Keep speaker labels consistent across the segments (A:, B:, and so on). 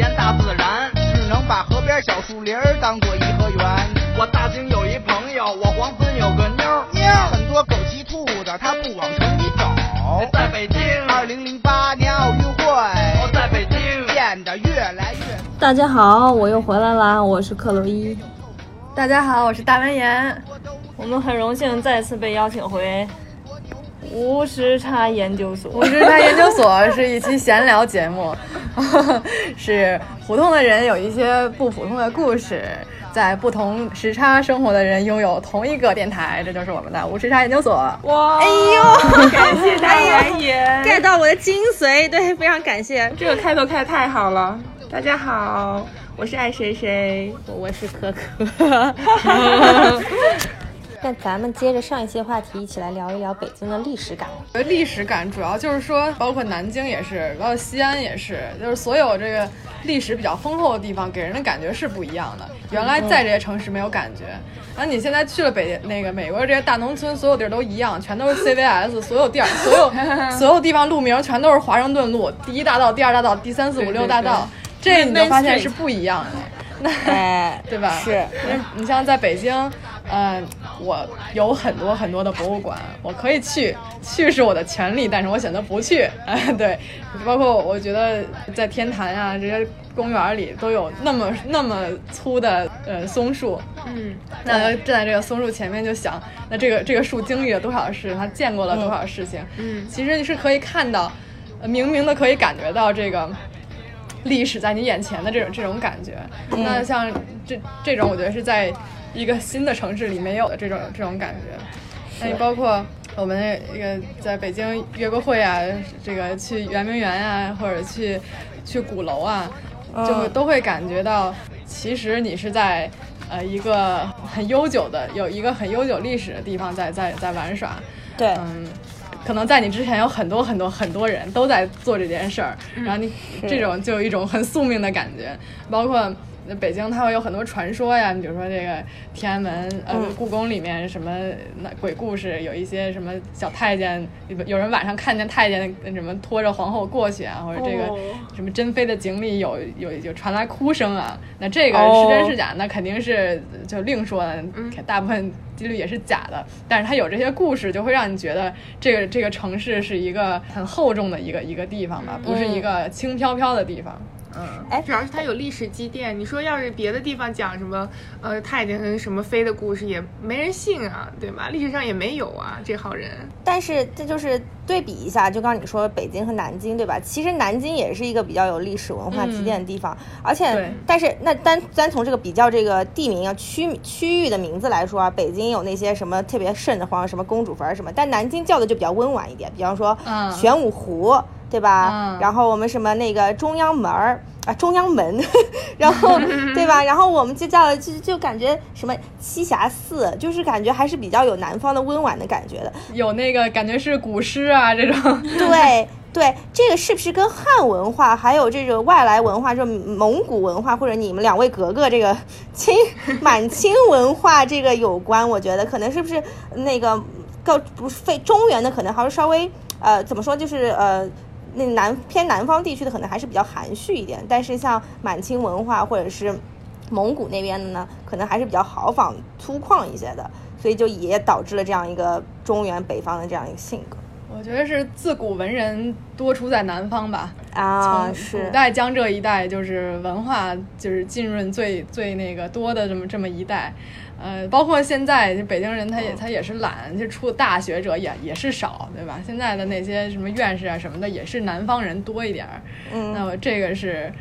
A: 验大自然，
B: 只能把河边小树林当做颐和园。
A: 我大兴有一朋友，我黄村有个妞儿，
B: 妞儿很多狗骑兔子，他不往城里走。
A: 在北京，
B: 二零零八年奥运会，
A: 我在北京
B: 变得越来越。
C: 大家好，我又回来啦，我是克洛伊。
D: 大家好，我是大文言。
C: 我们很荣幸再次被邀请回无时差研究所。
D: 无时差研究所是一期闲聊节目，是普通的人有一些不普通的故事，在不同时差生活的人拥有同一个电台，这就是我们的无时差研究所。
C: 哇！
E: 哎呦，
C: 感谢大文言
E: ，get 到我的精髓，对，非常感谢。
F: 这个开头开的太好了。大家好，我是爱谁谁，
E: 我是可可。那咱们接着上一期话题，一起来聊一聊北京的历史感。
D: 历史感主要就是说，包括南京也是，包括西安也是，就是所有这个历史比较丰厚的地方，给人的感觉是不一样的。原来在这些城市没有感觉，然后你现在去了北那个美国这些大农村，所有地儿都一样，全都是 CVS，所有地儿，所有 所有地方路名全都是华盛顿路，第一大道、第二大道、第三四五六大道，这你就发现是不一样的。那对吧？
E: 是，
D: 你像在北京，嗯，我有很多很多的博物馆，我可以去，去是我的权利，但是我选择不去。哎，对，包括我觉得在天坛啊这些公园里都有那么那么粗的呃松树，
F: 嗯，
D: 那站在这个松树前面就想，那这个这个树经历了多少事，它见过了多少事情，
F: 嗯，
D: 其实你是可以看到，明明的可以感觉到这个。历史在你眼前的这种这种感觉，那像这这种，我觉得是在一个新的城市里没有的这种这种感觉。那你包括我们那个在北京约个会啊，这个去圆明园啊，或者去去鼓楼啊，就会都会感觉到，其实你是在呃一个很悠久的有一个很悠久历史的地方在在在玩耍。
E: 对，
D: 嗯。可能在你之前有很多很多很多人都在做这件事儿，然后你这种就有一种很宿命的感觉，包括北京它会有很多传说呀，你比如说这个天安门呃故宫里面什么那鬼故事，有一些什么小太监，有人晚上看见太监什么拖着皇后过去啊，或者这个什么珍妃的井里有有有传来哭声啊，那这个是真是假？那肯定是就另说了，大部分。几率也是假的，但是它有这些故事，就会让你觉得这个这个城市是一个很厚重的一个一个地方吧，不是一个轻飘飘的地方。
F: 嗯，哎，主要是它有历史积淀。你说要是别的地方讲什么，呃，太监什么妃的故事，也没人信啊，对吧？历史上也没有啊，这号人。
E: 但是这就是对比一下，就刚刚你说北京和南京，对吧？其实南京也是一个比较有历史文化积淀的地方，而且，但是那单单从这个比较这个地名啊区区域的名字来说啊，北京有那些什么特别瘆得慌，什么公主坟什么，但南京叫的就比较温婉一点，比方说玄武湖。对吧？然后我们什么那个中央门儿啊，中央门，然后 对吧？然后我们就叫就就感觉什么栖霞寺，就是感觉还是比较有南方的温婉的感觉的，
D: 有那个感觉是古诗啊这种。
E: 对对，这个是不是跟汉文化还有这个外来文化，就蒙古文化或者你们两位格格这个清满清文化这个有关？我觉得可能是不是那个够不非中原的，可能还是稍微呃怎么说，就是呃。那南偏南方地区的可能还是比较含蓄一点，但是像满清文化或者是蒙古那边的呢，可能还是比较豪放粗犷一些的，所以就也导致了这样一个中原北方的这样一个性格。
D: 我觉得是自古文人多出在南方吧，
E: 啊，
D: 是古代江浙一带就是文化就是浸润最最那个多的这么这么一带。呃，包括现在北京人，他也他也是懒，就出大学者也也是少，对吧？现在的那些什么院士啊什么的，也是南方人多一点儿。
E: 嗯，
D: 那么这个是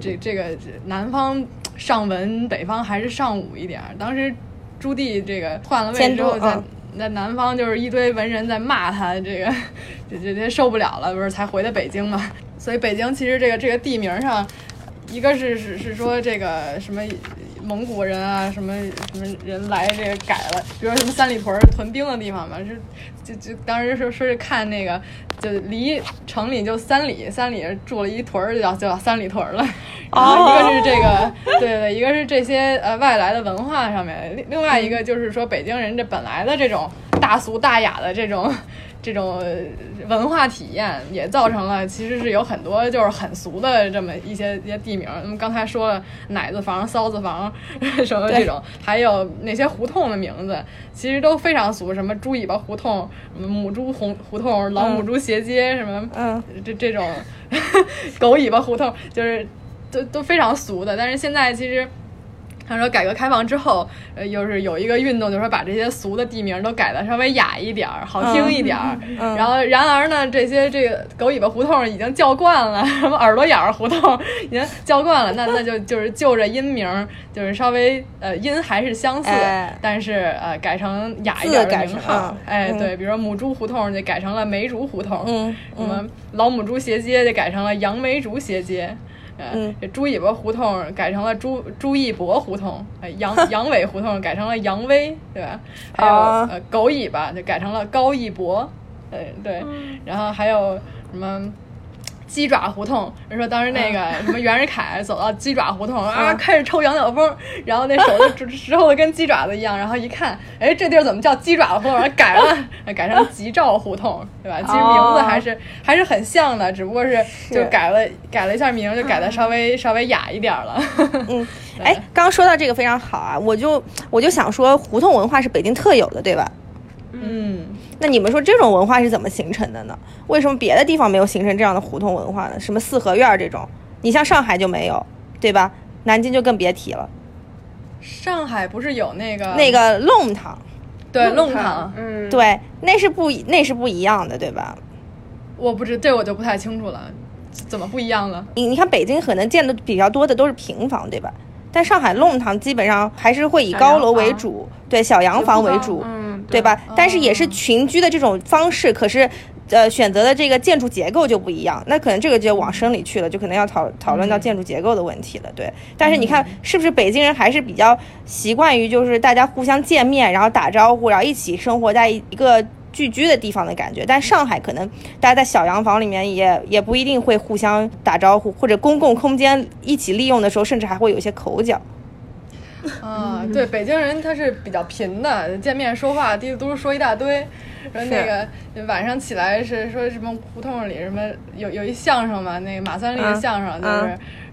D: 这这个南方上文，北方还是上武一点儿。当时朱棣这个换了位之后，在在南方就是一堆文人在骂他，这个这这这受不了了，不是才回的北京嘛？所以北京其实这个这个地名上，一个是是是说这个什么。蒙古人啊，什么什么人来这个改了，比如说什么三里屯屯兵的地方嘛，是就就当时说说是看那个，就离城里就三里，三里住了一屯儿，就叫就叫三里屯了。然后一个是这个，对对，一个是这些呃外来的文化上面，另另外一个就是说北京人这本来的这种大俗大雅的这种。这种文化体验也造成了，其实是有很多就是很俗的这么一些一些地名。那么刚才说了奶子房、骚子房什么这种，还有那些胡同的名字，其实都非常俗，什么猪尾巴胡同、母猪红胡同、老母猪斜街什么，
E: 嗯，
D: 这这种 狗尾巴胡同，就是都都非常俗的。但是现在其实。他说：“改革开放之后，呃，又是有一个运动，就是说把这些俗的地名都改的稍微雅一点儿，好听一点儿。然后，然而呢，这些这个狗尾巴胡同已经叫惯了，什么耳朵眼儿胡同已经叫惯了，那那就就是就着音名，就是稍微呃音还是相似，但是呃改成雅一点的名号。哎，对，比如说母猪胡同就改成了梅竹胡同，什么老母猪斜街就改成了杨梅竹斜街。”
E: 嗯，
D: 这猪尾巴胡同改成了朱朱义博胡同，呃，杨杨伟胡同改成了杨威，对吧？还有呃狗尾巴就改成了高义博，呃对，然后还有什么？鸡爪胡同，人说当时那个什么袁世凯走到鸡爪胡同啊，开始抽羊角风，然后那手就时候的跟鸡爪子一样，然后一看，哎，这地儿怎么叫鸡爪胡同？改了，改成吉兆胡同，对吧？其实名字还是还是很像的，只不过是就改了改了一下名，就改的稍微稍微雅一点了。
E: 嗯，哎，刚刚说到这个非常好啊，我就我就想说，胡同文化是北京特有的，对吧？
D: 嗯。
E: 那你们说这种文化是怎么形成的呢？为什么别的地方没有形成这样的胡同文化呢？什么四合院这种，你像上海就没有，对吧？南京就更别提了。
D: 上海不是有那个
E: 那个弄堂？
D: 对，弄堂，
F: 嗯，
E: 对，那是不那是不一样的，对吧？
D: 我不知这我就不太清楚了，怎么不一样了？
E: 你你看北京可能建的比较多的都是平房，对吧？但上海弄堂基本上还是会以高楼为主，对，小洋房为主。对吧？但是也是群居的这种方式，可是，呃，选择的这个建筑结构就不一样。那可能这个就往深里去了，就可能要讨讨论到建筑结构的问题了。对，但是你看，是不是北京人还是比较习惯于就是大家互相见面，然后打招呼，然后一起生活在一个聚居的地方的感觉？但上海可能大家在小洋房里面也也不一定会互相打招呼，或者公共空间一起利用的时候，甚至还会有一些口角。
D: 啊，对，北京人他是比较贫的，见面说话嘀嘟嘟说一大堆，说那个晚上起来是说什么胡同里什么有有一相声嘛，那个马三立的相声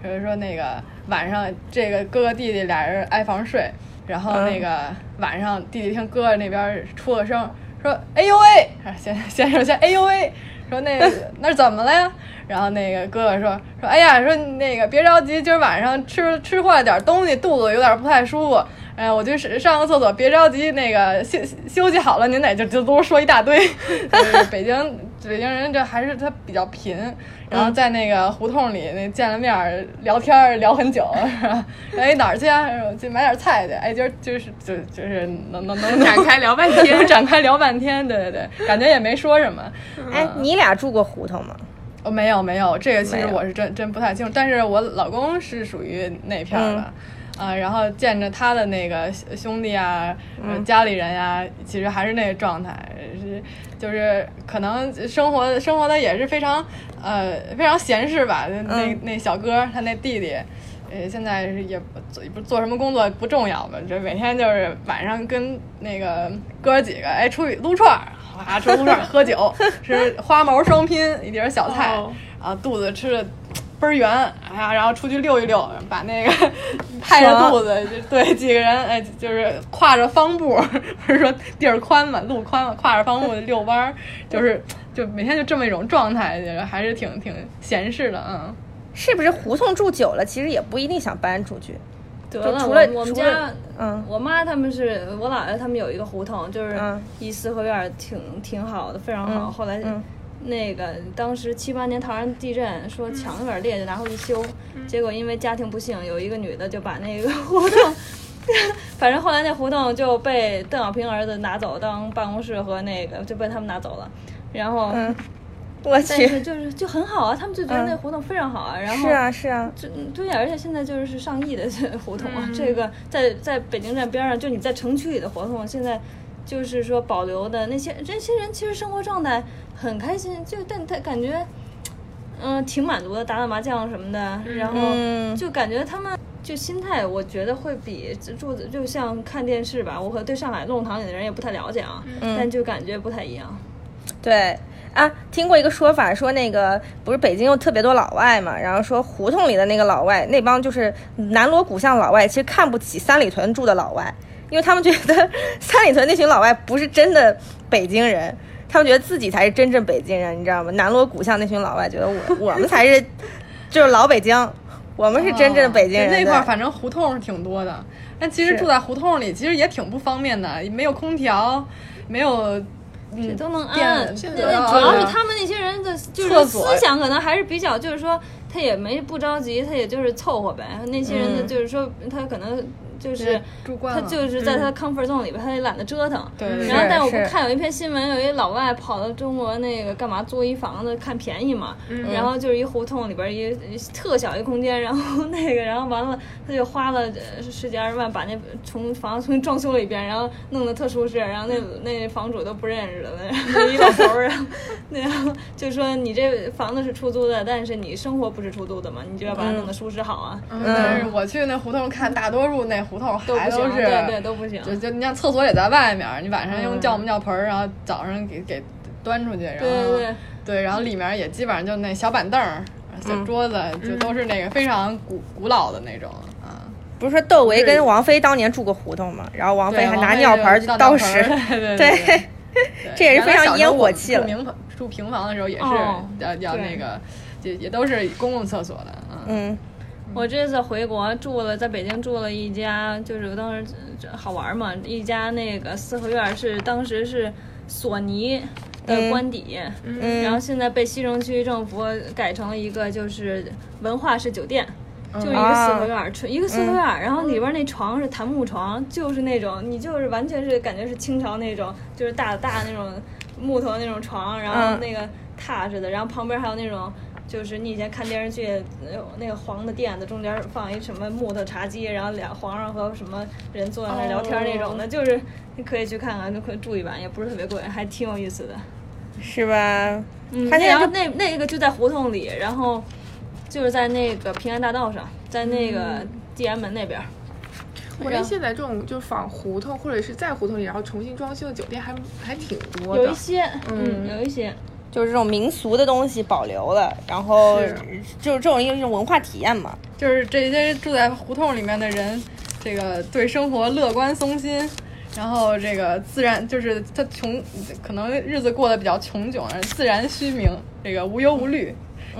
D: 就是说那个晚上这个哥哥弟弟俩人挨房睡，然后那个晚上弟弟听哥哥那边出了声说哎呦喂，先先说先哎呦喂，说那那怎么了呀？然后那个哥哥说说，哎呀，说那个别着急，今儿晚上吃吃坏点东西，肚子有点不太舒服。哎，我就是上个厕所，别着急，那个休休息好了，您得就就都说一大堆。北京北京人这还是他比较贫，然后在那个胡同里那见了面聊天聊很久，是吧？哎哪儿去啊？去买点菜去。哎，今儿就是就就是能能能
F: 展开聊半天，
D: 展开聊半天，对对对，感觉也没说什么。
E: 哎，你俩住过胡同吗？
D: 哦，没有没有，这个其实我是真真不太清楚，但是我老公是属于那片儿的，啊，然后见着他的那个兄弟啊，家里人呀，其实还是那个状态，是就是可能生活生活的也是非常呃非常闲适吧，那那小哥他那弟弟，呃，现在也不不做什么工作不重要嘛，就每天就是晚上跟那个哥几个哎出去撸串儿。啊，吃撸串儿喝酒，吃花毛双拼一碟小菜，啊，肚子吃的倍儿圆，哎呀，然后出去溜一溜，把那个 拍着肚子，就对几个人，哎，就是挎着方步，不是说地儿宽嘛，路宽嘛，挎着方步 遛弯儿，就是就每天就这么一种状态，还是挺挺闲适的，嗯。
E: 是不是胡同住久了，其实也不一定想搬出去？
C: 得了，
E: 除了
C: 我们家，嗯，我妈他们是我姥爷他们有一个胡同，就是一四合院挺挺好的，非常好。后来那个当时七八年唐山地震，说墙有点裂，就拿回去修。结果因为家庭不幸，有一个女的就把那个胡同，反正后来那胡同就被邓小平儿子拿走当办公室和那个就被他们拿走了，然后。
E: 我去，
C: 就是就很好啊，他们就觉得那胡同非常好啊。然后
E: 是啊是啊，
C: 就对呀而且现在就是上亿的 胡同啊。这个在在北京站边上，就你在城区里的胡同，现在就是说保留的那些这些人，其实生活状态很开心，就但他感觉嗯挺满足的，打打麻将什么的，然后就感觉他们就心态，我觉得会比住的就像看电视吧。我可对上海弄堂里的人也不太了解啊，但就感觉不太一样。
E: 对。啊，听过一个说法，说那个不是北京有特别多老外嘛，然后说胡同里的那个老外，那帮就是南锣鼓巷老外，其实看不起三里屯住的老外，因为他们觉得 三里屯那群老外不是真的北京人，他们觉得自己才是真正北京人，你知道吗？南锣鼓巷那群老外觉得我我们才是 就是老北京，我们是真正的北京人。
D: 那块儿反正胡同是挺多的，但其实住在胡同里其实也挺不方便的，没有空调，没有。
C: 这都能按，主要是他们那些人的就是思想可能还是比较，就是说他也没不着急，他也就是凑合呗。那些人的就是说他可能。就是他就是在他的 comfort zone 里边，他也懒得折腾。
D: 对。
C: 然后，但我不看有一篇新闻，有一老外跑到中国那个干嘛租一房子看便宜嘛。嗯。然后就是一胡同里边一特小一空间，然后那个，然后完了他就花了十几二十万把那从房子重新装修了一遍，然后弄得特舒适，然后那那房主都不认识了，那一老头儿啊，那样就说你这房子是出租的，但是你生活不是出租的嘛，你就要把它弄得舒适好啊。
D: 嗯。但是我去那胡同看，大多数那。胡同还
C: 都
D: 是
C: 对对都不行，
D: 就就你像厕所也在外面，你晚上用叫木尿盆儿，然后早上给给端出去，然后
C: 对对
D: 对，然后里面也基本上就那小板凳、小桌子，就都是那个非常古古老的那种啊。
E: 不是说窦唯跟王菲当年住过胡同吗？然后王菲还拿尿盆去倒屎，
D: 对，
E: 这也是非常烟火气了。
D: 住平房住平房的时候也是要要那个，也也都是公共厕所的
E: 嗯。
C: 我这次回国住了，在北京住了一家，就是当时好玩嘛，一家那个四合院是当时是索尼的官邸，然后现在被西城区政府改成了一个就是文化式酒店，就是一个四合院，纯一个四合院，然后里边那床是檀木床，就是那种你就是完全是感觉是清朝那种，就是大大那种木头那种床，然后那个榻似的，然后旁边还有那种。就是你以前看电视剧，那个黄的垫子中间放一什么木头茶几，然后俩皇上和什么人坐在那聊天那种的，就是你可以去看看，就可以住一晚，也不是特别贵，还挺有意思的，
E: 是吧？
C: 嗯，然后那那个就在胡同里，然后就是在那个平安大道上，在那个地安门那边。
F: 我觉得现在这种就是仿胡同或者是在胡同里然后重新装修的酒店还还挺多
C: 的，有一些，嗯，有一些。
E: 就是这种民俗的东西保留了，然后就是这种一种文化体验嘛。
D: 就是这些住在胡同里面的人，这个对生活乐观松心，然后这个自然就是他穷，可能日子过得比较穷窘，自然虚名，这个无忧无虑，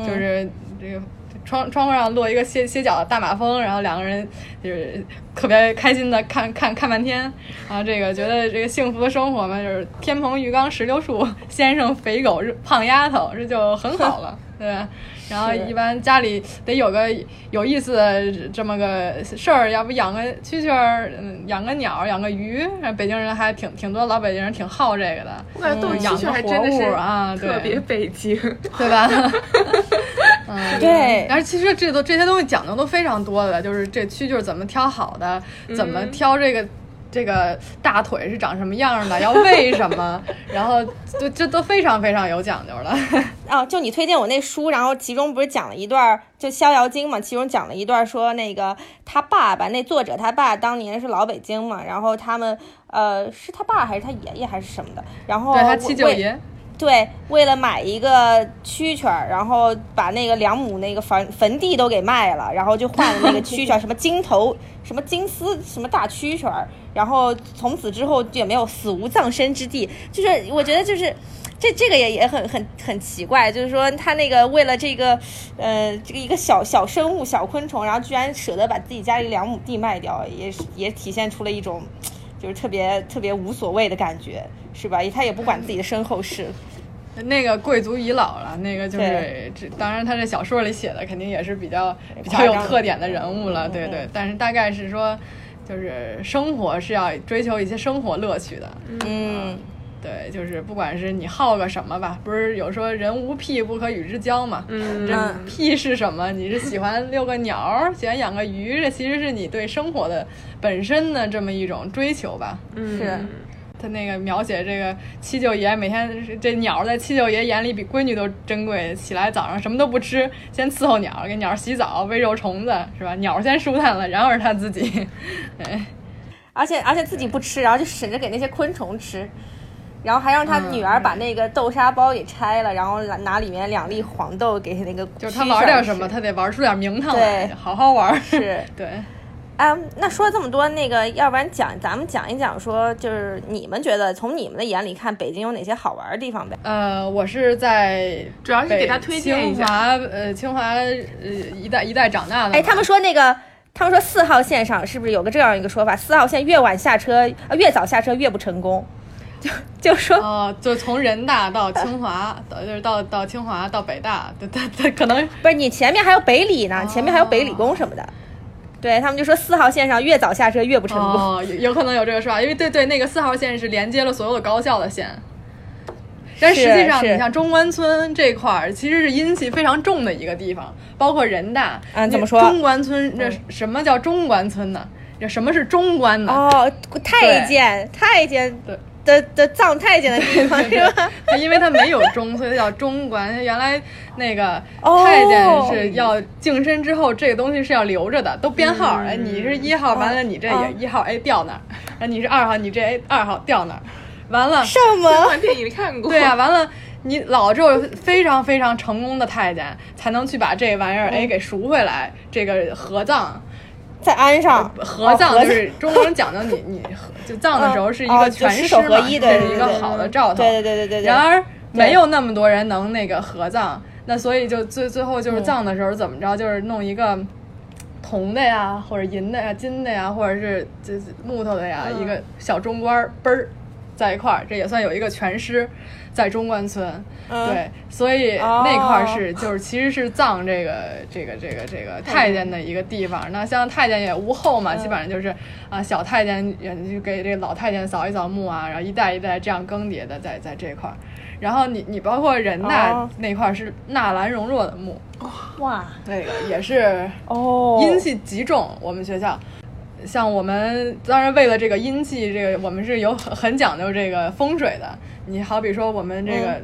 D: 就是这个。窗窗户上落一个歇歇脚的大马蜂，然后两个人就是特别开心的看看看半天，然后这个觉得这个幸福的生活嘛，就是天蓬浴缸石榴树，先生肥狗胖丫头，这就很好了，对吧？然后一般家里得有个有意思的这么个事儿，要不养个蛐蛐儿，养个鸟，养个鱼。北京人还挺挺多，老北京人挺好这个的。
F: 我感觉
D: 养
F: 个活物
D: 啊，
F: 特别北京，
D: 对吧？
E: 嗯，对。
D: 但是其实这都这些东西讲究都非常多的，就是这蛐蛐怎么挑好的，怎么挑这个。这个大腿是长什么样的？要喂什么？然后就这都非常非常有讲究了。
E: 哦，就你推荐我那书，然后其中不是讲了一段就《逍遥经》嘛？其中讲了一段说那个他爸爸，那作者他爸当年是老北京嘛，然后他们呃是他爸还是他爷爷还是什么的？然后
D: 对他七舅爷。
E: 对，为了买一个蛐蛐儿，然后把那个两亩那个坟坟地都给卖了，然后就换了那个蛐蛐儿，什么金头，什么金丝，什么大蛐蛐儿，然后从此之后也没有死无葬身之地。就是我觉得就是。这这个也也很很很奇怪，就是说他那个为了这个，呃，这个一个小小生物、小昆虫，然后居然舍得把自己家里两亩地卖掉，也是也体现出了一种，就是特别特别无所谓的感觉，是吧？他也不管自己的身后事。
D: 那个贵族已老了，那个就是这，当然他这小说里写的肯定也是比较比较有特点的人物了，对对。但是大概是说，就是生活是要追求一些生活乐趣的，
E: 嗯。
D: 对，就是不管是你好个什么吧，不是有说人无癖不可与之交嘛？
F: 嗯，
D: 这癖是什么？你是喜欢遛个鸟，喜欢养个鱼，这其实是你对生活的本身的这么一种追求吧？
F: 嗯，
E: 是。
D: 他那个描写这个七舅爷每天这鸟在七舅爷眼里比闺女都珍贵，起来早上什么都不吃，先伺候鸟，给鸟洗澡，喂肉虫子，是吧？鸟先舒坦了，然后是他自己。哎，
E: 而且而且自己不吃，然后就省着给那些昆虫吃。然后还让他女儿把那个豆沙包给拆了，然后拿里面两粒黄豆给那个。
D: 就是他玩点什么，他得玩出点名堂来，好好玩。
E: 是，
D: 对。
E: 啊，那说了这么多，那个要不然讲咱们讲一讲，说就是你们觉得从你们的眼里看，北京有哪些好玩的地方呗？
D: 呃，我是在
F: 主要是给他推荐
D: 一下。清华，呃，清华呃一代一代长大的。
E: 哎，他们说那个，他们说四号线上是不是有个这样一个说法？四号线越晚下车，呃，越早下车越不成功。就就说
D: 哦，就从人大到清华，到就是到到清华到北大，他 他可能
E: 不是你前面还有北理呢，前面还有北理工什么的。对他们就说四号线上越早下车越不成功。
D: 哦，有可能有这个说法，因为对对，那个四号线是连接了所有的高校的线。但实际上，你像中关村这块儿，其实是阴气非常重的一个地方，包括人大。
E: 嗯，怎么说？
D: 中关村这什么叫中关村呢？这什么是中关呢？
E: 哦，太监，太监。
D: 对。
E: 的的葬太监的地方是吧？
D: 因为他没有中，所以叫中关。原来那个太监是要净身之后，这个东西是要留着的，都编号。哎，你是一号，完了你这也一号，哎掉那儿；哎，你是二号，你这哎二号掉那儿。完了
E: 什么？
F: 电影看过。
D: 对呀，完了你老了之后，非常非常成功的太监才能去把这玩意儿哎给赎回来，这个合葬。
E: 再安上。
D: 合葬，就是中国人讲究你你就葬的时候是一个全尸
E: 嘛，这
D: 是一个好的兆头。
E: 对对对对对。
D: 然而没有那么多人能那个合葬，那所以就最最后就是葬的时候怎么着，就是弄一个铜的呀，或者银的呀、金的呀，或者是这木头的呀，一个小中官嘣儿在一块儿，这也算有一个全尸。在中关村，对，所以那块儿是就是其实是葬这个这个这个这个太监的一个地方。那像太监也无后嘛，基本上就是啊小太监就给这老太监扫一扫墓啊，然后一代一代这样更迭的在在这块儿。然后你你包括人大那块儿是纳兰容若的墓，
E: 哇，
D: 那个也是哦阴气极重。我们学校像我们当然为了这个阴气，这个我们是有很很讲究这个风水的。你好比说我们这个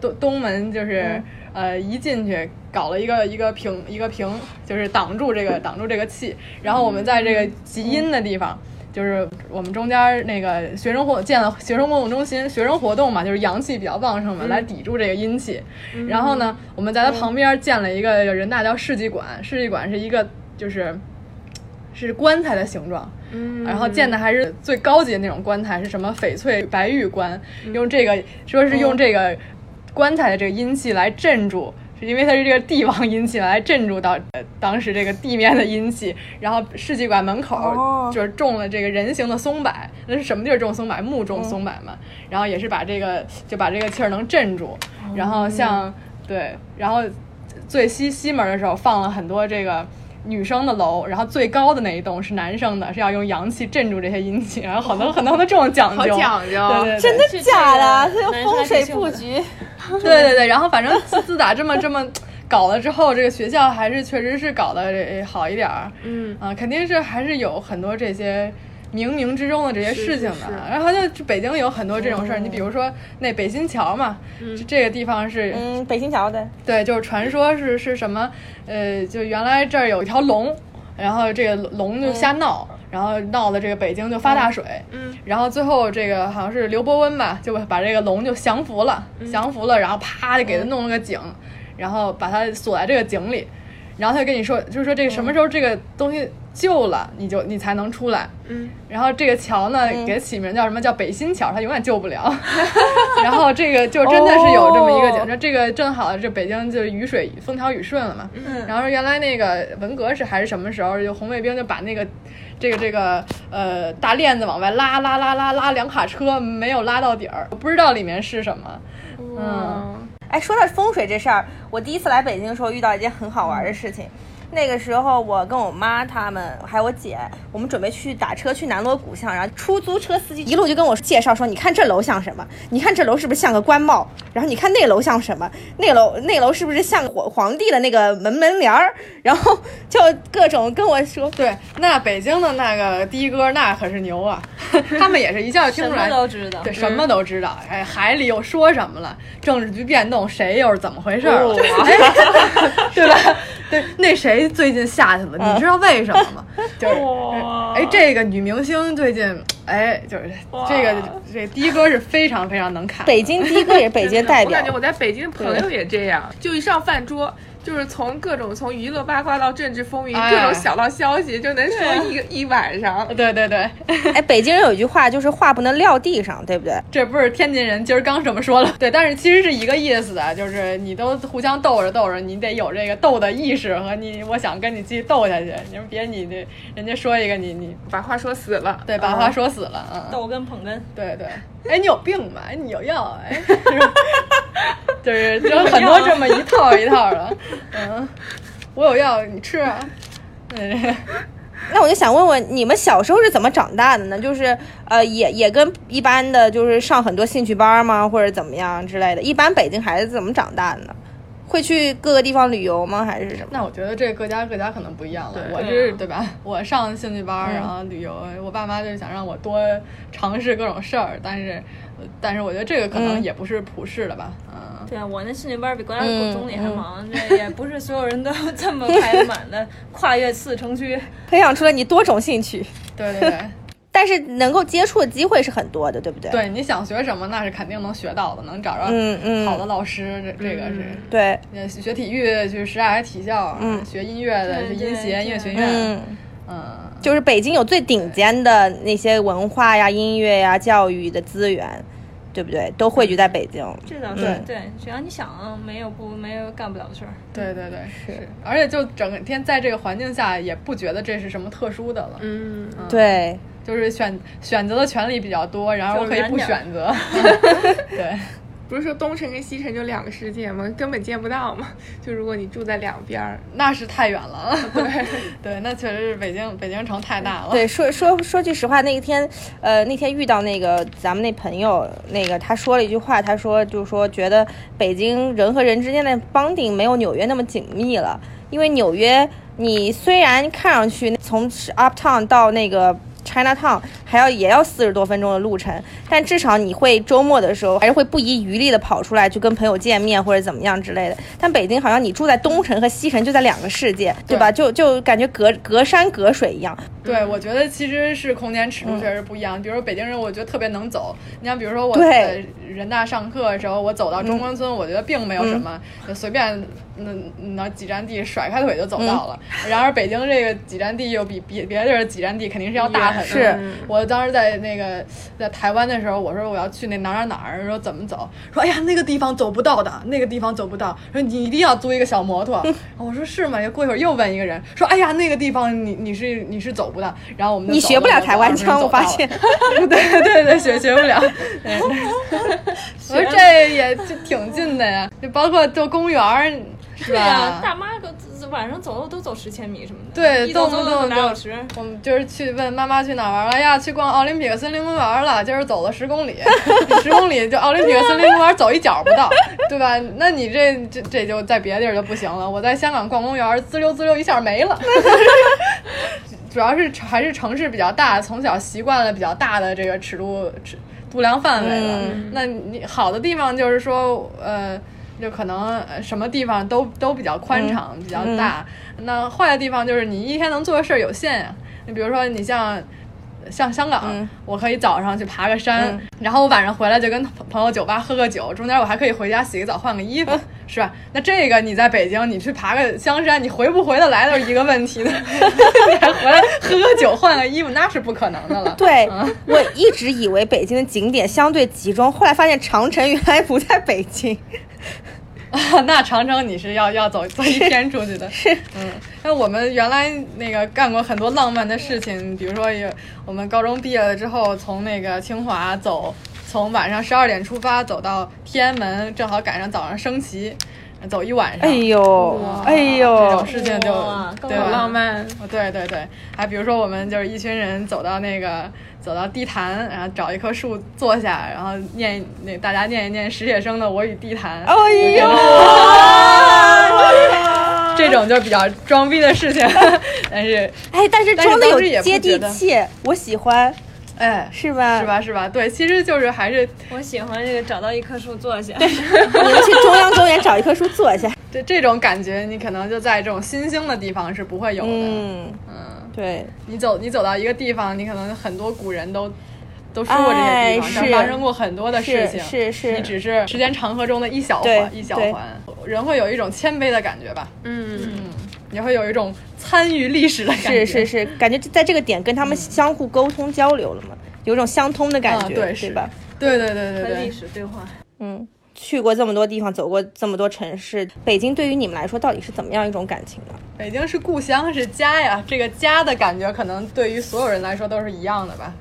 D: 东东门就是呃一进去搞了一个一个屏一个屏，就是挡住这个挡住这个气，然后我们在这个极阴的地方，就是我们中间那个学生活建了学生活动中心，学生活动嘛，就是阳气比较旺盛嘛，来抵住这个阴气。然后呢，我们在它旁边建了一个人大叫世纪馆，世纪馆是一个就是是棺材的形状。
F: 嗯，
D: 然后建的还是最高级的那种棺材，是什么翡翠白玉棺？用这个说是用这个棺材的这个阴气来镇住，是因为它是这个帝王阴气来镇住到当时这个地面的阴气。然后世纪馆门口就是种了这个人形的松柏，那是什么地儿种松柏？木种松柏嘛。然后也是把这个就把这个气儿能镇住。然后像对，然后最西西门的时候放了很多这个。女生的楼，然后最高的那一栋是男生的，是要用阳气镇住这些阴气，然后很多很多的这种讲究，
F: 讲究，
D: 对对对，
E: 真的假的？这个风水布局，
D: 对对对，然后反正自自打这么这么搞了之后，这个学校还是确实是搞得好一点儿，
F: 嗯。
D: 啊，肯定是还是有很多这些。冥冥之中的这些事情的，然后就北京有很多这种事儿。你比如说那北新桥嘛，就这个地方是
E: 嗯北新桥的，
D: 对，就是传说是是什么？呃，就原来这儿有一条龙，然后这个龙就瞎闹，然后闹的这个北京就发大水。
F: 嗯，
D: 然后最后这个好像是刘伯温吧，就把这个龙就降服了，降服了，然后啪就给他弄了个井，然后把他锁在这个井里，然后他就跟你说，就是说这个什么时候这个东西救了，你就你才能出来。
F: 嗯，
D: 然后这个桥呢，给它起名叫什么叫北新桥，它永远救不了。然后这个就真的是有这么一个景，说这个正好这北京就是雨水风调雨顺了嘛。
C: 嗯
D: 然后原来那个文革是还是什么时候，就红卫兵就把那个这个这个呃大链子往外拉拉拉拉拉两卡车，没有拉到底儿，不知道里面是什么。嗯，
E: 哎，说到风水这事儿，我第一次来北京的时候遇到一件很好玩的事情。那个时候，我跟我妈他们还有我姐，我们准备去打车去南锣鼓巷，然后出租车司机一路就跟我介绍说：“你看这楼像什么？你看这楼是不是像个官帽？然后你看那楼像什么？那楼那楼是不是像皇皇帝的那个门门帘儿？”然后 就各种跟我说，
D: 对，那北京的那个的哥那可是牛啊，他们也是一下就听
C: 什么
D: 出来，
C: 都知道。
D: 对，什么都知道。哎，海里又说什么了？政治局变动，谁又是怎么回事儿对吧？对，那谁最近下去了？你知道为什么吗？就是，哎，这个女明星最近，哎，就是这个这的哥是非常非常能看。
E: 北京的哥也是北京代表
F: 我感觉。我在北京朋友也这样，就一上饭桌。就是从各种从娱乐八卦到政治风云，
D: 哎
F: 各种小道消息就能说一个一晚上。
D: 对对对，
E: 哎，北京人有一句话，就是话不能撂地上，对不对？
D: 这不是天津人今儿刚这么说了，对，但是其实是一个意思啊，就是你都互相斗着斗着，你得有这个斗的意识和你，我想跟你继续斗下去，你说别你这人家说一个你你
F: 把话说死了，
D: 对，把话说死了，嗯，
C: 逗哏捧哏，
D: 对对，哎，你有病吧？哎，你有药？哎，就是就有很多这么一套一套的，嗯，我有药，你吃啊，嗯。
E: 那我就想问问，你们小时候是怎么长大的呢？就是呃，也也跟一般的，就是上很多兴趣班吗，或者怎么样之类的？一般北京孩子怎么长大的呢？会去各个地方旅游吗？还是什么？
D: 那我觉得这各家各家可能不一样了。
F: 对
D: 我是对吧？我上兴趣班，然后旅游，我爸妈就想让我多尝试各种事儿，但是，呃但是我觉得这个可能也不是普世的吧。嗯，
C: 对啊，我那兴趣班比国家总理还忙，这也不是所有人都这么排得满的，跨越四城区。
E: 培养出了你多种兴趣，
D: 对对对
E: 但是能够接触的机会是很多的，对不对？
D: 对，你想学什么，那是肯定能学到的，能找着
E: 嗯嗯。
D: 好的老师，这这个是。
E: 对，
D: 呃学体育去什刹海体校，
E: 嗯。
D: 学音乐的音协音乐学院，
E: 嗯，
D: 嗯，
E: 就是北京有最顶尖的那些文化呀、音乐呀、教育的资源，对不对？都汇聚在北京。
C: 这倒是
E: 嗯
C: 对，只要你想，没有不没有干不了的事儿。
D: 对对对，是，而且就整天在这个环境下，也不觉得这是什么特殊的了，
F: 嗯，
E: 对，
D: 就是选选择的权利比较多，然后我可以不选择，对。
F: 不是说东城跟西城就两个世界吗？根本见不到嘛。就如果你住在两边儿，
D: 那是太远了，对 对，那确实是北京北京城太大了。
E: 对，说说说句实话，那一天，呃，那天遇到那个咱们那朋友，那个他说了一句话，他说就是说觉得北京人和人之间的 bonding 没有纽约那么紧密了，因为纽约你虽然看上去从 uptown 到那个。China Town 还要也要四十多分钟的路程，但至少你会周末的时候还是会不遗余力的跑出来去跟朋友见面或者怎么样之类的。但北京好像你住在东城和西城就在两个世界，对吧？就就感觉隔隔山隔水一样。
D: 对，我觉得其实是空间尺度确实不一样。比如说北京人，我觉得特别能走。你像比如说我在人大上课的时候，我走到中关村，我觉得并没有什么，就随便那那几站地甩开腿就走到了。然而北京这个几站地又比别别的地儿的几站地肯定是要大很多。
E: 是
D: 我当时在那个在台湾的时候，我说我要去那哪儿哪儿哪儿，说怎么走？说哎呀那个地方走不到的，那个地方走不到。说你一定要租一个小摩托。我说是吗？过一会儿又问一个人说哎呀那个地方你你是你是走不到。然后我们
E: 你学不了台湾腔，我发现。
D: 对对对，学学不了。对 我说这也就挺近的呀，就包括就公园儿，是
C: 对呀、
D: 吧？
C: 大妈个晚上走路都走十千米什么的，
D: 对，
C: 一走
D: 动不
C: 走
D: 动就
C: 俩小时。
D: 我们就是去问妈妈去哪儿玩了哎呀？去逛奥林匹克森林公园了，今儿走了十公里，十公里就奥林匹克森林公园走一脚不到，对吧？那你这这这就在别的地儿就不行了。我在香港逛公园，滋溜滋溜一下没了。主要是还是城市比较大，从小习惯了比较大的这个尺度尺度量范围了。那你好的地方就是说，呃，就可能呃什么地方都都比较宽敞、比较大。那坏的地方就是你一天能做的事儿有限呀、你比如说，你像像香港，
E: 嗯
D: 我可以早上去爬个山，
E: 嗯
D: 然后我晚上回来就跟朋友酒吧喝个酒，中间我还可以回家洗个澡换个衣服，是吧？那这个你在北京，你去爬个香山，你回不回得来都是一个问题的，你还回来喝个酒换个衣服，那是不可能的了。
E: 对
D: 嗯，
E: 我一直以为北京的景点相对集中，后来发现长城原来不在北京。
D: 那长城你是要要走走一天出去的，是，嗯，那我们原来那个干过很多浪漫的事情，比如说有我们高中毕业了之后，从那个清华走，从晚上十二点出发走到天安门，正好赶上早上升旗，走一晚上。
E: 哎呦，哎呦这
D: 种，事情就
C: 哇
D: 对吧？
F: 浪漫。
D: 哦对对对，还比如说我们就是一群人走到那个走到地坛，然后找一棵树坐下，然后念那大家念一念史铁生的《我与地坛》。
E: 哎呦，
D: 这种就比较装逼的事情，但是
E: 哎，但是装的有接地气，我喜欢，
D: 哎，
E: 是吧？
D: 是？吧是吧？对，其实就是还是
C: 我喜欢这个找到一棵树坐下。
E: 你 们去中央公园找一棵树坐下。
D: 对这种感觉，你可能就在这种新兴的地方是不会有的。
E: 嗯，
D: 嗯，
E: 对，
D: 你走你走到一个地方，你可能很多古人都。都说过这些地方，
E: 哎是
D: 发生过很多的事情，
E: 是是是
D: 你只是时间长河中的一小环，一小环，人会有一种谦卑的感觉吧，
F: 嗯嗯，
D: 也会有一种参与历史的感觉，
E: 是是是，感觉在这个点跟他们相互沟通交流了嘛，有种相通的感觉，
D: 啊对是
E: 吧？
D: 对对对对
C: 和历，史对话。
E: 嗯，去过这么多地方，走过这么多城市，北京对于你们来说到底是怎么样一种感情呢？
D: 北京是故乡，是家呀，这个家的感觉可能对于所有人来说都是一样的吧。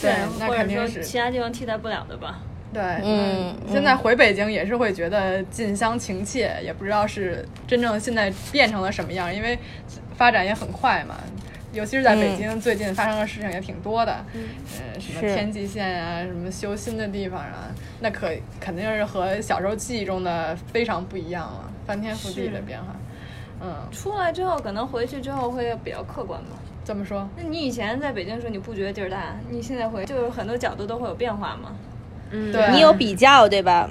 D: 对，那肯定是
C: 其他地方替代不了的吧。
D: 对，
E: 嗯
D: 现在回北京也是会觉得近乡情怯，也不知道是真正现在变成了什么样，因为发展也很快嘛。尤其是在北京，最近发生的事情也挺多的，嗯，什么天际线啊，什么修新的地方啊，那可肯定是和小时候记忆中的非常不一样了，翻天覆地的变化。嗯，
C: 出来之后，可能回去之后会比较客观吧。
D: 怎么说，
C: 那你以前在北京的时候，你不觉得地儿大？你现在回，就是很多角度都会有变化嘛。
F: 嗯，
D: 对
E: 你有比较对吧？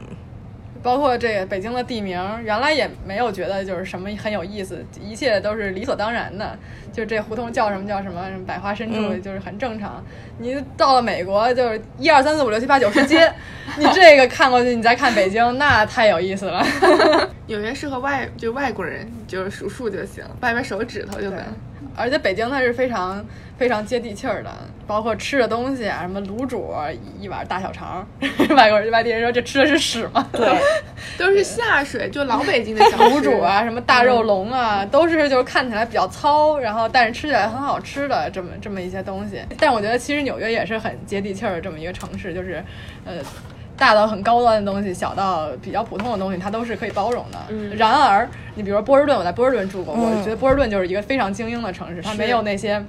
D: 包括这个北京的地名，原来也没有觉得就是什么很有意思，一切都是理所当然的。就这胡同叫什么叫什么，什么百花深处，
E: 嗯
D: 就是很正常。你到了美国，就是一二三四五六七八九十街，你这个看过去，你再看北京，那太有意思了。
F: 纽约适合外就外国人，就是数数就行，掰掰手指头就能。
D: 而且北京它是非常非常接地气儿的，包括吃的东西啊，什么卤煮一一碗大小肠，外国人外地人说这吃的是屎吗？
E: 对，
F: 都是下水，就老北京的小
D: 卤煮啊，什么大肉龙啊，都是就是看起来比较糙，然后但是吃起来很好吃的这么这么一些东西。但我觉得其实纽约也是很接地气儿的这么一个城市，就是呃。大到很高端的东西，小到比较普通的东西，它都是可以包容的。
F: 嗯
D: 然而，你比如说波士顿，我在波士顿住过，
E: 嗯
D: 我觉得波士顿就是一个非常精英的城市，它没有那些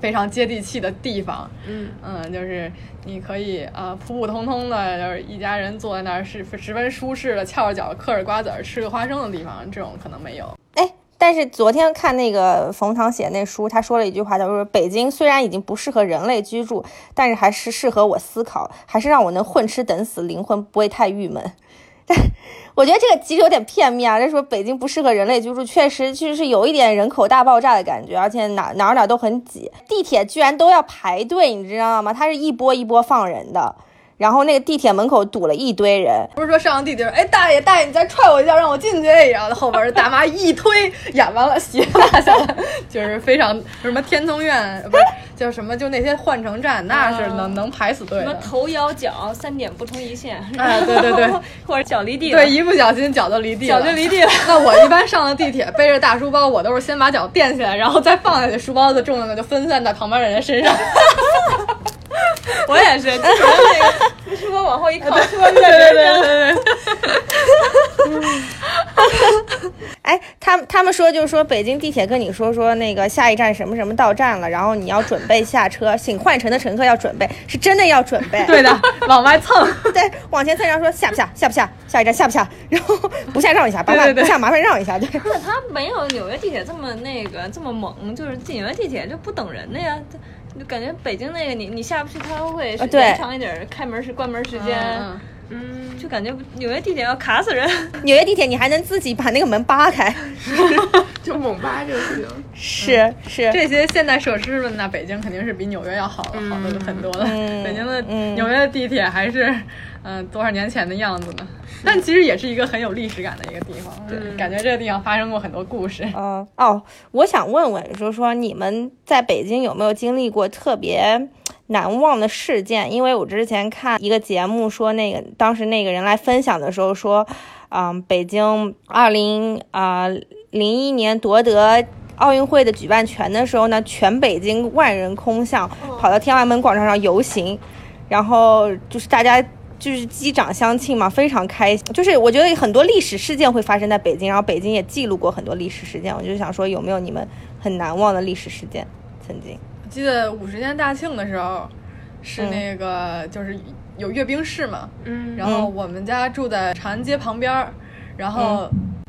D: 非常接地气的地方。
F: 嗯
D: 嗯，就是你可以啊、呃普普通通的，就是一家人坐在那儿是十分舒适的，翘着脚嗑着瓜子儿吃个花生的地方，这种可能没有。
E: 但是昨天看那个冯唐写那书，他说了一句话，叫做“北京虽然已经不适合人类居住，但是还是适合我思考，还是让我能混吃等死，灵魂不会太郁闷。”但我觉得这个其实有点片面啊，这说北京不适合人类居住，确实就是有一点人口大爆炸的感觉，而且哪哪哪都很挤，地铁居然都要排队，你知道吗？它是一波一波放人的。然后那个地铁门口堵了一堆人，
D: 不是说上了地铁，哎，大爷大爷，你再踹我一脚，让我进去，然后后边大妈一推，演完了，鞋落下来，就是非常什么天通苑，不是叫什么，就那些换乘站，那是能、能排死队的。
C: 什么头摇脚三点不同一线，
D: 哎对对对，
C: 或者脚离地，
D: 对，一不小心脚就离地了，
C: 脚就离地了。
D: 那我一般上了地铁，背着大书包，我都是先把脚垫起来，然后再放下去，书包的重量就分散在旁边的人身上。
C: 我也是，就是那个 书包往后一靠，
D: 对
C: 边上。
D: 对对对。
E: 哎，他他们说就是说北京地铁跟你说说那个下一站什么什么到站了，然后你要准备下车，请换乘的乘客要准备，是真的要准备。
D: 对的，往外蹭。
E: 对，往前蹭，然后说下不下，下不下，下一站下不下，然后不下让一下，麻烦
D: 对对对
E: 不下麻烦让一下，对。
C: 但它没有纽约地铁这么那个这么猛，就是进纽约地铁就不等人的呀。就感觉北京那个你你下不去，它会
E: 啊对
C: 延长一点儿开门是关门时间，
D: 嗯
F: 嗯，
C: 就感觉纽约地铁要卡死人。
E: 纽约地铁你还能自己把那个门扒开，
F: 就猛扒就行。
E: 是是，
D: 这些现代设施们呢，北京肯定是比纽约要好的好的很多了。北京的纽约的地铁还是嗯多少年前的样子呢？但其实也是一个很有历史感的一个地方，对感觉这个地方发生过很多故事。
E: 嗯 哦，我想问问，就是说你们在北京有没有经历过特别难忘的事件？因为我之前看一个节目说，那个当时那个人来分享的时候说，嗯，北京二零啊零一年夺得奥运会的举办权的时候呢，全北京万人空巷跑到天安门广场上游行，然后就是大家。就是击掌相庆嘛，非常开心。就是我觉得很多历史事件会发生在北京，然后北京也记录过很多历史事件。我就想说，有没有你们很难忘的历史事件？曾经
D: 记得五十年大庆的时候，是那个就是有阅兵式嘛，嗯，然后我们家住在长安街旁边儿，然后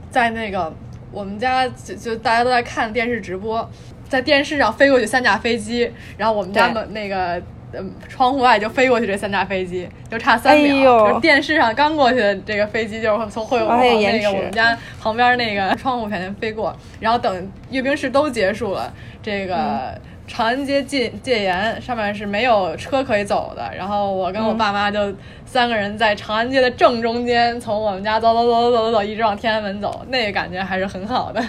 D: 在那个我们家就就大家都在看电视直播，在电视上飞过去三架飞机，然后我们家门那个。嗯，窗户外就飞过去这三架飞机，就差三秒。就电视上刚过去的这个飞机，就是从会往那个我们家旁边那个窗户前面飞过。然后等阅兵式都结束了，这个长安街戒戒严，上面是没有车可以走的。然后我跟我爸妈就三个人在长安街的正中间，从我们家走走走走走走走，一直往天安门走，那个感觉还是很好的。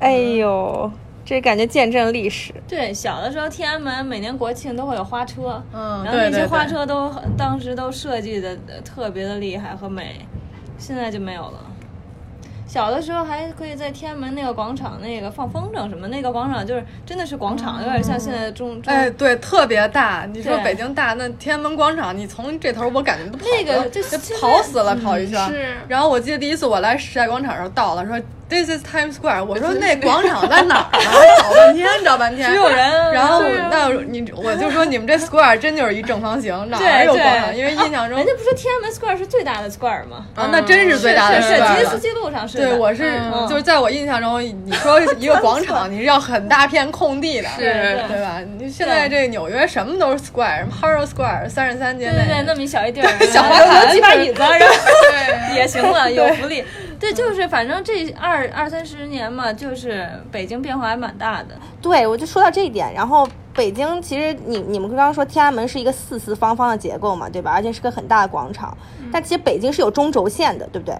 E: 哎呦。这感觉见证历史。
C: 对，小的时候天安门每年国庆都会有花车，
D: 嗯，
C: 然后那些花车都当时都设计的特别的厉害和美，现在就没有了。小的时候还可以在天安门那个广场那个放风筝什么，那个广场就是真的是广场，有点像现在中。
D: 哎，对，特别大。你说北京大，那天安门广场，你从这头我感觉都
C: 那个
D: 就跑死了，跑一圈。是。然后我记得第一次我来时代广场时候到了，说。This is Times Square。我说 那广场在哪儿呢？找半天，找半天，
C: 只有人。
D: 然后那你我就说你们这 Square 真就是一正方形，哪儿有广场？因为印象中
C: 人家不说天安门 Square 是最大的 Square 吗？
D: 啊，那真是最大的
C: Square。是吉尼斯纪录上是。
D: 对，我是就是在我印象中，你说一个广场，你是要很大片空地的，
C: 是，
D: 对吧？你现在这纽约什么都是 Square，什么 Harrow Square，三十三街
C: 对对对，那么一小一地儿，
D: 小
C: 有几把椅子，也行了，有福利。对，就是反正这二二三十年嘛，就是北京变化还蛮大的。
E: 对，我就说到这一点。然后北京其实你你们刚刚说天安门是一个四四方方的结构嘛，对吧？而且是个很大的广场。但其实北京是有中轴线的，对不对？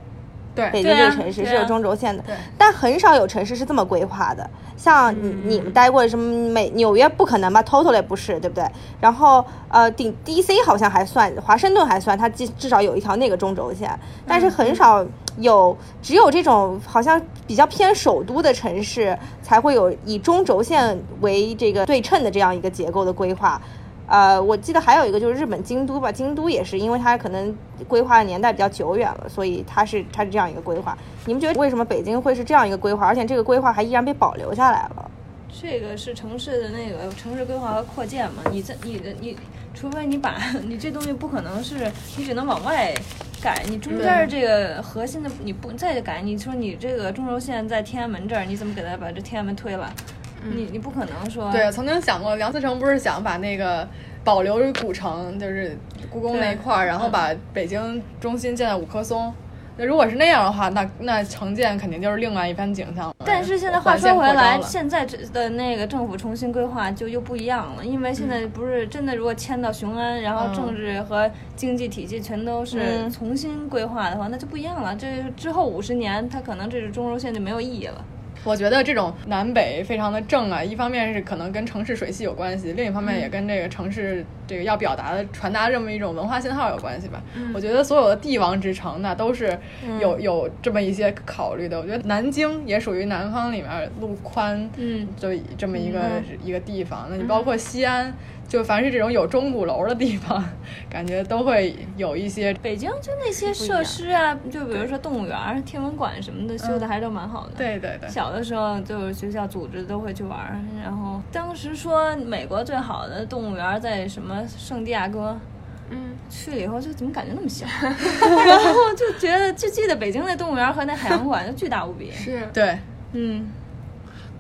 D: 对，
E: 北京这个城市是有中轴线的。但很少有城市是这么规划的。像你你们待过的什么美纽约不可能吧？Totally 不是，对不对？然后呃，顶 DC 好像还算，华盛顿还算，它至至少有一条那个中轴线，但是很少。有只有这种好像比较偏首都的城市才会有以中轴线为这个对称的这样一个结构的规划，呃，我记得还有一个就是日本京都吧，京都也是因为它可能规划的年代比较久远了，所以它是它是这样一个规划。你们觉得为什么北京会是这样一个规划，而且这个规划还依然被保留下来了？
C: 这个是城市的那个城市规划和扩建嘛？你在你的你，除非你把 你这东西不可能是你只能往外。改你中间这个核心的你不再改，你说你这个中轴线在天安门这儿，你怎么给它把这天安门推了？你你不可能说。
D: 对，曾经想过梁思成不是想把那个保留古城，就是故宫那一块儿，然后把北京中心建在五棵松。那如果是那样的话，那那城建肯定就是另外一番景象了。
C: 但是现在话说回来，现在的那个政府重新规划就又不一样了，因为现在不是真的，如果迁到雄安，然后政治和经济体系全都是重新规划的话，那就不一样了。这之后五十年，它可能这是中轴线就没有意义了。
D: 我觉得这种南北非常的正啊，一方面是可能跟城市水系有关系，另一方面也跟这个城市这个要表达的传达这么一种文化信号有关系吧。我觉得所有的帝王之城那都是有有这么一些考虑的。我觉得南京也属于南方里面路宽，嗯，就这么一个一个地方。那你包括西安。就凡是这种有钟鼓楼的地方，感觉都会有一些。
C: 北京就那些设施啊，就比如说动物园、天文馆什么的，修的还都蛮好的。
D: 对对对。
C: 小的时候就是学校组织都会去玩，然后当时说美国最好的动物园在什么圣地亚哥，嗯，去了以后就怎么感觉那么小，然后就觉得就记得北京那动物园和那海洋馆就巨大无比。
F: 是。
D: 对。
C: 嗯。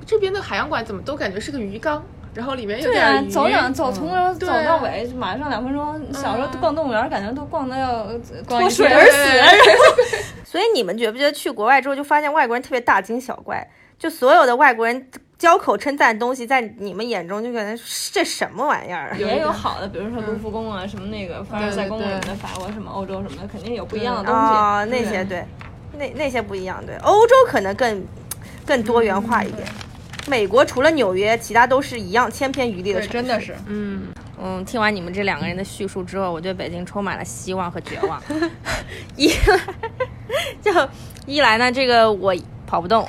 F: 这边的海洋馆怎么都感觉是个鱼缸？然后里面有
C: 点鱼，走两走从头走到尾，马上两分钟。小时候逛动物园，感觉都逛的要脱水而死。
E: 所以你们觉不觉得去国外之后就发现外国人特别大惊小怪？就所有的外国人交口称赞的东西，在你们眼中就觉得这什么玩意儿？
C: 也有好的，比如说卢浮宫啊，什么那个凡尔赛宫什么的，法国什么欧洲什么的，肯定有不一样的东西。
E: 啊，那些对，那那些不一样。对，欧洲可能更更多元化一点。美国除了纽约，其他都是一样千篇一律的城市。
D: 真的是，
E: 嗯嗯。听完你们这两个人的叙述之后，我对北京充满了希望和绝望。一来 就一来呢，这个我跑不动。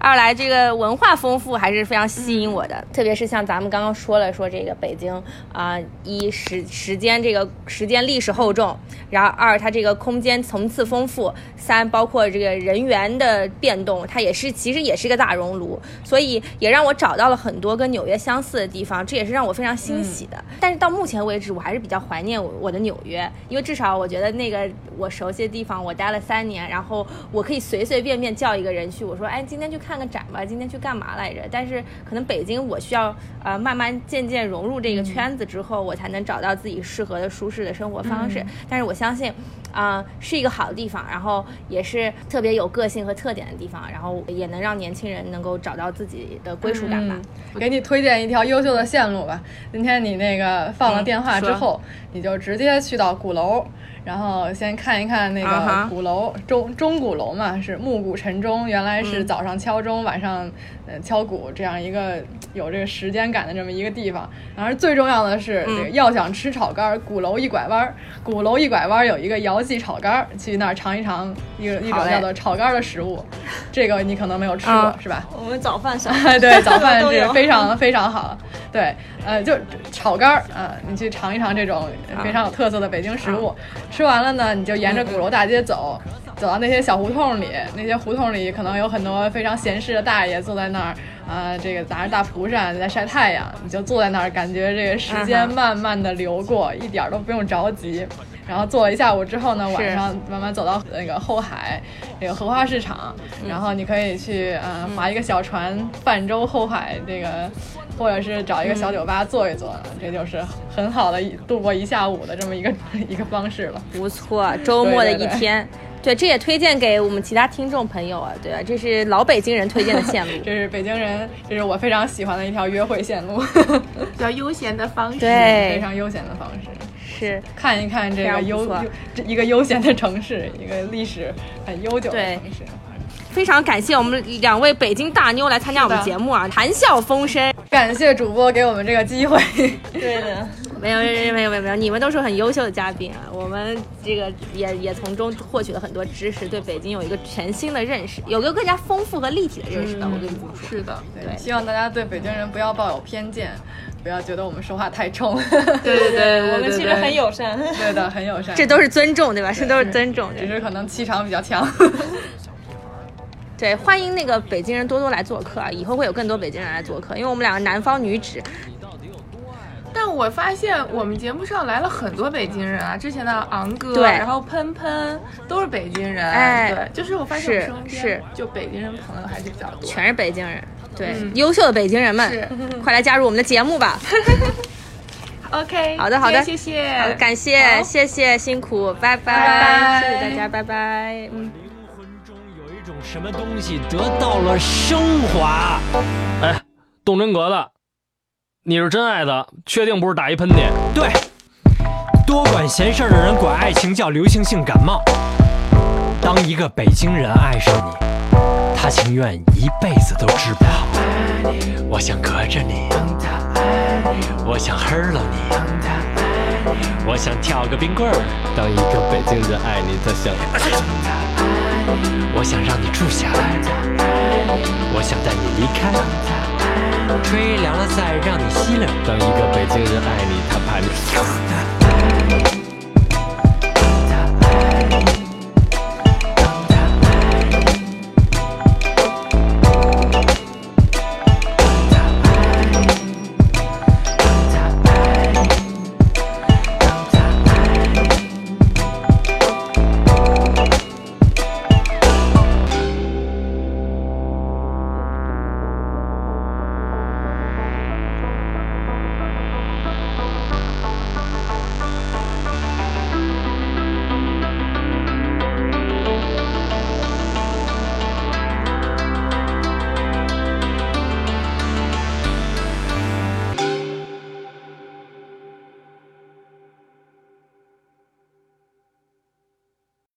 E: 二来，这个文化丰富还是非常吸引我的，特别是像咱们刚刚说了，说这个北京啊，一时时间这个时间历史厚重，然后二它这个空间层次丰富，三包括这个人员的变动，它也是其实也是一个大熔炉，所以也让我找到了很多跟纽约相似的地方，这也是让我非常欣喜的。但是到目前为止，我还是比较怀念我我的纽约，因为至少我觉得那个我熟悉的地方，我待了三年，然后我可以随随便便叫一个人去，我说，哎，今天去看。看个展吧，今天去干嘛来着？但是可能北京，我需要呃慢慢渐渐融入这个圈子之后，我才能找到自己适合的舒适的生活方式。但是我相信，啊，是一个好的地方，然后也是特别有个性和特点的地方，然后也能让年轻人能够找到自己的归属感吧。
D: 给你推荐一条优秀的线路吧。今天你那个放了电话之后，你就直接去到鼓楼。然后先看一看那个鼓楼，钟钟鼓楼嘛，是暮鼓晨钟，原来是早上敲钟，晚上呃敲鼓，这样一个有这个时间感的这么一个地方。然后最重要的是，这个要想吃炒肝，鼓楼一拐弯，鼓楼一拐弯有一个姚记炒肝，去那儿尝一尝一个一种叫做炒肝的食物。这个你可能没有吃过，是吧？
C: 我们早饭上，
D: 对，早饭 是非常非常好。对，呃，就炒肝儿啊，你去尝一尝这种非常有特色的北京食物。吃完了呢，你就沿着鼓楼大街走，走到那些小胡同里，那些胡同里可能有很多非常闲适的大爷坐在那儿，啊，这个拿着大蒲扇在晒太阳，你就坐在那儿，感觉这个时间慢慢的流过，一点都不用着急。然后坐了一下午之后呢，晚上慢慢走到那个后海，那个荷花市场，然后你可以去呃划一个小船泛舟后海，这个。或者是找一个小酒吧坐一坐，这就是很好的度过一下午的这么一个 一个方式了。
E: 不错，周末的一天，对，这也推荐给我们其他听众朋友啊，对啊，这是老北京人推荐的线路，
D: 这是北京人，这是我非常喜欢的一条约会线路，
F: 比较悠闲的方式，
E: 对，
D: 非常悠闲的方式，
E: 是
D: 看一看这个悠这一个悠闲的城市，一个历史很悠久的城市。
E: 非常感谢我们两位北京大妞来参加我们节目啊，谈笑风生。
D: 感谢主播给我们这个机会。
C: 对的，
E: 没有没有没有没有没有，你们都是很优秀的嘉宾啊，我们这个也也从中获取了很多知识，对北京有一个全新的认识，有个更加丰富和立体的认识的。我跟你们说，
F: 是的，
D: 对，希望大家对北京人不要抱有偏见，不要觉得我们说话太冲。
C: 对对 对，我们其实很友善。
D: 对的，很友善。
E: 这都是尊重，对吧？这都是尊重，
D: 只是可能气场比较强。
E: 对，欢迎那个北京人多多来做客啊！以后会有更多北京人来做客，因为我们两个南方女子。
F: 但我发现我们节目上来了很多北京人啊，之前的昂哥，
E: 对，
F: 然后喷喷都是北京人，
E: 哎，
F: 对，就是我发现
E: 身边是
F: 就北京人朋友还是比较多，
E: 全是北京人，对，优秀的北京人们，快来加入我们的节目吧。
F: OK，
E: 好的好的，
F: 谢谢，好
E: 感谢谢谢辛苦，拜拜，谢谢大家，拜拜，灵魂中有一种。什么东西得到了升华？
G: 哎，动真格的，你是真爱的，确定不是打一喷嚏？
H: 对，多管闲事的人管爱情叫流行性感冒。当一个北京人爱上你，他情愿一辈子都治不好。我想隔着你，我想黑了你，我想跳个冰棍儿。
G: 当一个北京人爱你，他想。
H: 我想让你住下来，我想带你离开，吹凉了再让你吸冷。
G: 当一个北京人爱你，他怕你。